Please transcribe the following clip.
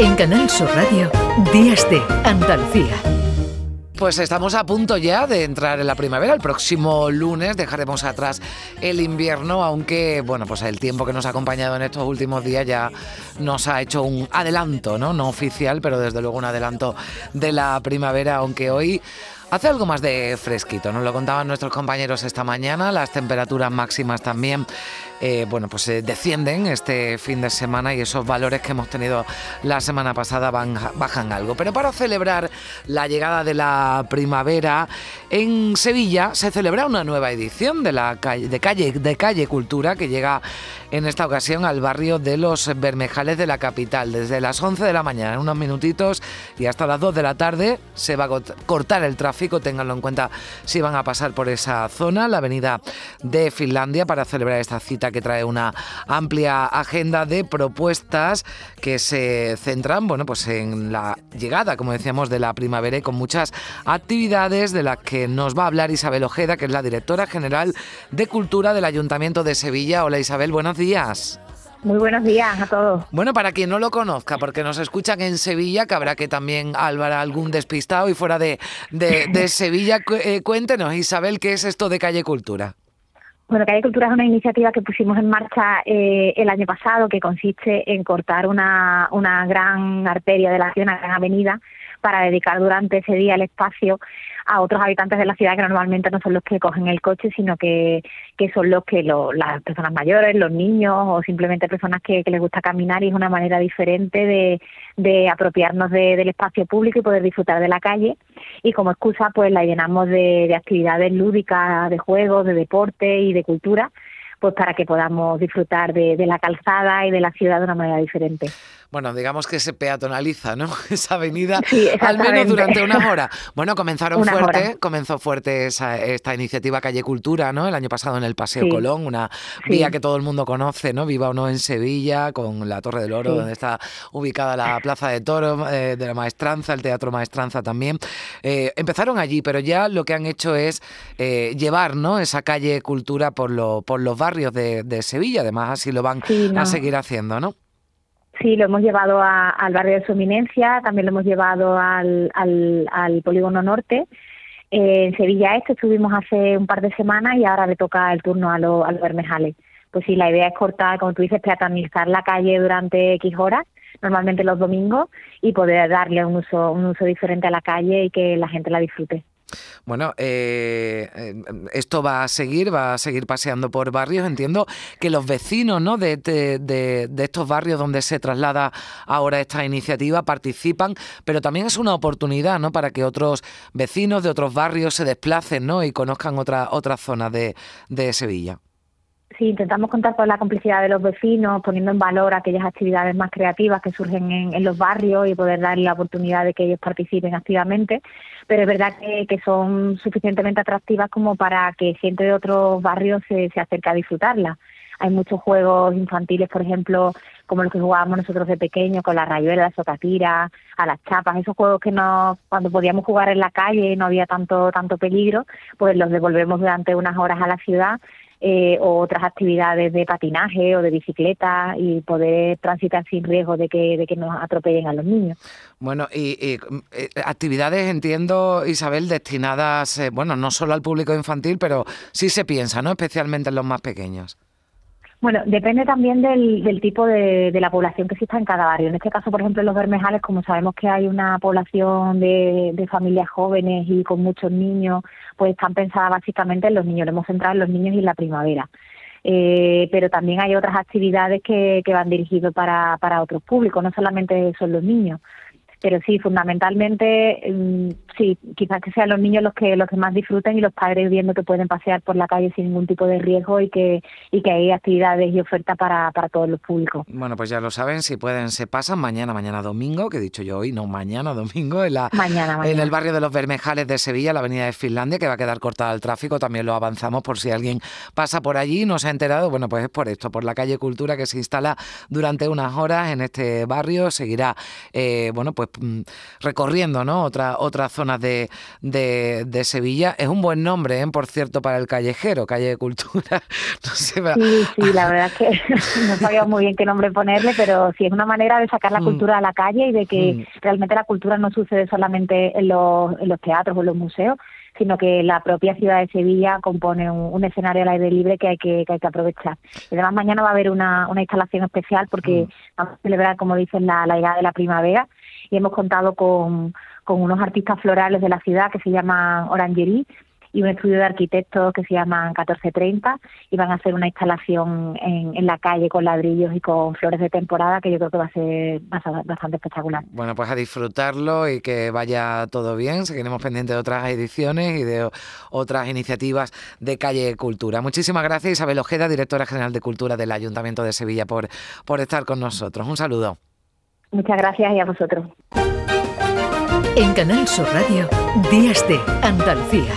En Canal Sur Radio, Días de Andalucía. Pues estamos a punto ya de entrar en la primavera. El próximo lunes dejaremos atrás el invierno, aunque bueno, pues el tiempo que nos ha acompañado en estos últimos días ya nos ha hecho un adelanto, ¿no? No oficial, pero desde luego un adelanto de la primavera, aunque hoy Hace algo más de fresquito, nos lo contaban nuestros compañeros esta mañana, las temperaturas máximas también, eh, bueno, pues eh, descienden este fin de semana y esos valores que hemos tenido la semana pasada van, bajan algo. Pero para celebrar la llegada de la primavera, en Sevilla se celebra una nueva edición de la calle, de calle, de calle Cultura que llega en esta ocasión al barrio de los Bermejales de la capital. Desde las 11 de la mañana, en unos minutitos y hasta las 2 de la tarde se va a cortar el tráfico, ténganlo en cuenta si van a pasar por esa zona, la avenida de Finlandia, para celebrar esta cita que trae una amplia agenda de propuestas que se centran, bueno, pues en la llegada, como decíamos, de la primavera y con muchas actividades de las que nos va a hablar Isabel Ojeda, que es la directora general de Cultura del Ayuntamiento de Sevilla. Hola Isabel, buenos días. Muy buenos días a todos. Bueno, para quien no lo conozca, porque nos escuchan en Sevilla, que habrá que también Álvaro algún despistado y fuera de, de, Sevilla, eh, cuéntenos, Isabel, ¿qué es esto de Calle Cultura? Bueno, Calle Cultura es una iniciativa que pusimos en marcha eh, el año pasado que consiste en cortar una, una gran arteria de la ciudad, una gran avenida, para dedicar durante ese día el espacio a otros habitantes de la ciudad que normalmente no son los que cogen el coche, sino que, que son los que las personas mayores, los niños o simplemente personas que, les gusta caminar y es una manera diferente de, de apropiarnos del espacio público y poder disfrutar de la calle. Y como excusa, pues la llenamos de, de actividades lúdicas, de juegos, de deporte y de cultura pues para que podamos disfrutar de, de, la calzada y de la ciudad de una manera diferente bueno, digamos que se peatonaliza, ¿no? Esa avenida, al menos durante unas horas. Bueno, comenzaron fuerte, comenzó fuerte esta iniciativa Calle Cultura, ¿no? El año pasado en el Paseo Colón, una vía que todo el mundo conoce, ¿no? Viva o no en Sevilla, con la Torre del Oro, donde está ubicada la Plaza de Toros eh, de la Maestranza, el Teatro Maestranza también. Eh, empezaron allí, pero ya lo que han hecho es eh, llevar, ¿no? Esa calle Cultura por, lo, por los barrios de, Sevilla, además así lo van a seguir haciendo, ¿no? Sí, lo hemos llevado al barrio de su eminencia, también lo hemos llevado al, polígono norte. Eh, en Sevilla Este estuvimos hace un par de semanas y ahora le toca el turno a, los Bermejales. Pues sí, la idea es cortar, como tú dices, peatonalizar la calle durante X horas, normalmente los domingos, y poder darle un uso, un uso diferente a la calle y que la gente la disfrute. Bueno, eh, esto va a seguir, va a seguir paseando por barrios. Entiendo que los vecinos ¿no? de, de, estos barrios donde se traslada ahora esta iniciativa participan, pero también es una oportunidad ¿no? para que otros vecinos de otros barrios se desplacen ¿no? y conozcan otras otras zonas de Sevilla. Sí, intentamos contar con la complicidad de los vecinos, poniendo en valor aquellas actividades más creativas que surgen en, los barrios y poder darle la oportunidad de que ellos participen activamente. Pero es verdad que, son suficientemente atractivas como para que gente de otros barrios se, se acerque a disfrutarlas. Hay muchos juegos infantiles, por ejemplo, como los que jugábamos nosotros de pequeños, con la rayuela, la socatira, a las chapas, esos juegos que no, cuando podíamos jugar en la calle no había tanto, tanto peligro, pues los devolvemos durante unas horas a la ciudad eh, o otras actividades de patinaje o de bicicleta y poder transitar sin riesgo de que, de que nos atropellen a los niños. Bueno, y, eh, actividades, entiendo, Isabel, destinadas, eh, bueno, no solo al público infantil, pero sí se piensa, ¿no? Especialmente en los más pequeños. Bueno, depende también del, del tipo de, de, la población que exista en cada barrio. En este caso, por ejemplo, en los Bermejales, como sabemos que hay una población de, familias jóvenes y con muchos niños, pues están pensadas básicamente en los niños. Lo hemos centrado en los niños y en la primavera. Eh, pero también hay otras actividades que, que van dirigidas para, para otros públicos, no solamente son los niños pero sí, fundamentalmente, mm, sí, quizás que sean los niños los que los que más disfruten y los padres viendo que pueden pasear por la calle sin ningún tipo de riesgo y que y que hay actividades y ofertas para, para todos los públicos. Bueno, pues ya lo saben, si pueden se pasan mañana, mañana domingo, que he dicho yo hoy, no mañana domingo, en, la, en el barrio de los Bermejales de Sevilla, la avenida de Finlandia, que va a quedar cortada al tráfico, también lo avanzamos por si alguien pasa por allí y no se ha enterado, bueno, pues es por esto, por la calle Cultura que se instala durante unas horas en este barrio, seguirá, eh, bueno, pues recorriendo ¿no? Otra, otras zonas de, de, Sevilla. Es un buen nombre, ¿eh? por cierto, para el callejero, Calle de Cultura. sí, sí, la verdad es que no sabía muy bien qué nombre ponerle, pero sí es una manera de sacar la mm. cultura a la calle y de que mm. realmente la cultura no sucede solamente en los, en los teatros o en los museos, sino que la propia ciudad de Sevilla compone un, escenario al aire libre que hay que, que, hay que aprovechar. Y además mañana va a haber una, una instalación especial porque mm. vamos a celebrar, como dicen, la, la llegada de la primavera y hemos contado con, con unos artistas florales de la ciudad que se llaman Orangerie y un estudio de arquitectos que se llaman 1430 y van a hacer una instalación en, en, la calle con ladrillos y con flores de temporada que yo creo que va a ser bastante espectacular. Bueno, pues a disfrutarlo y que vaya todo bien. Seguiremos pendientes de otras ediciones y de otras iniciativas de Calle Cultura. Muchísimas gracias Isabel Ojeda, directora general de Cultura del Ayuntamiento de Sevilla, por, por estar con nosotros. Un saludo. Muchas gracias y a vosotros. En Canal Sur Radio, Días de Andalucía.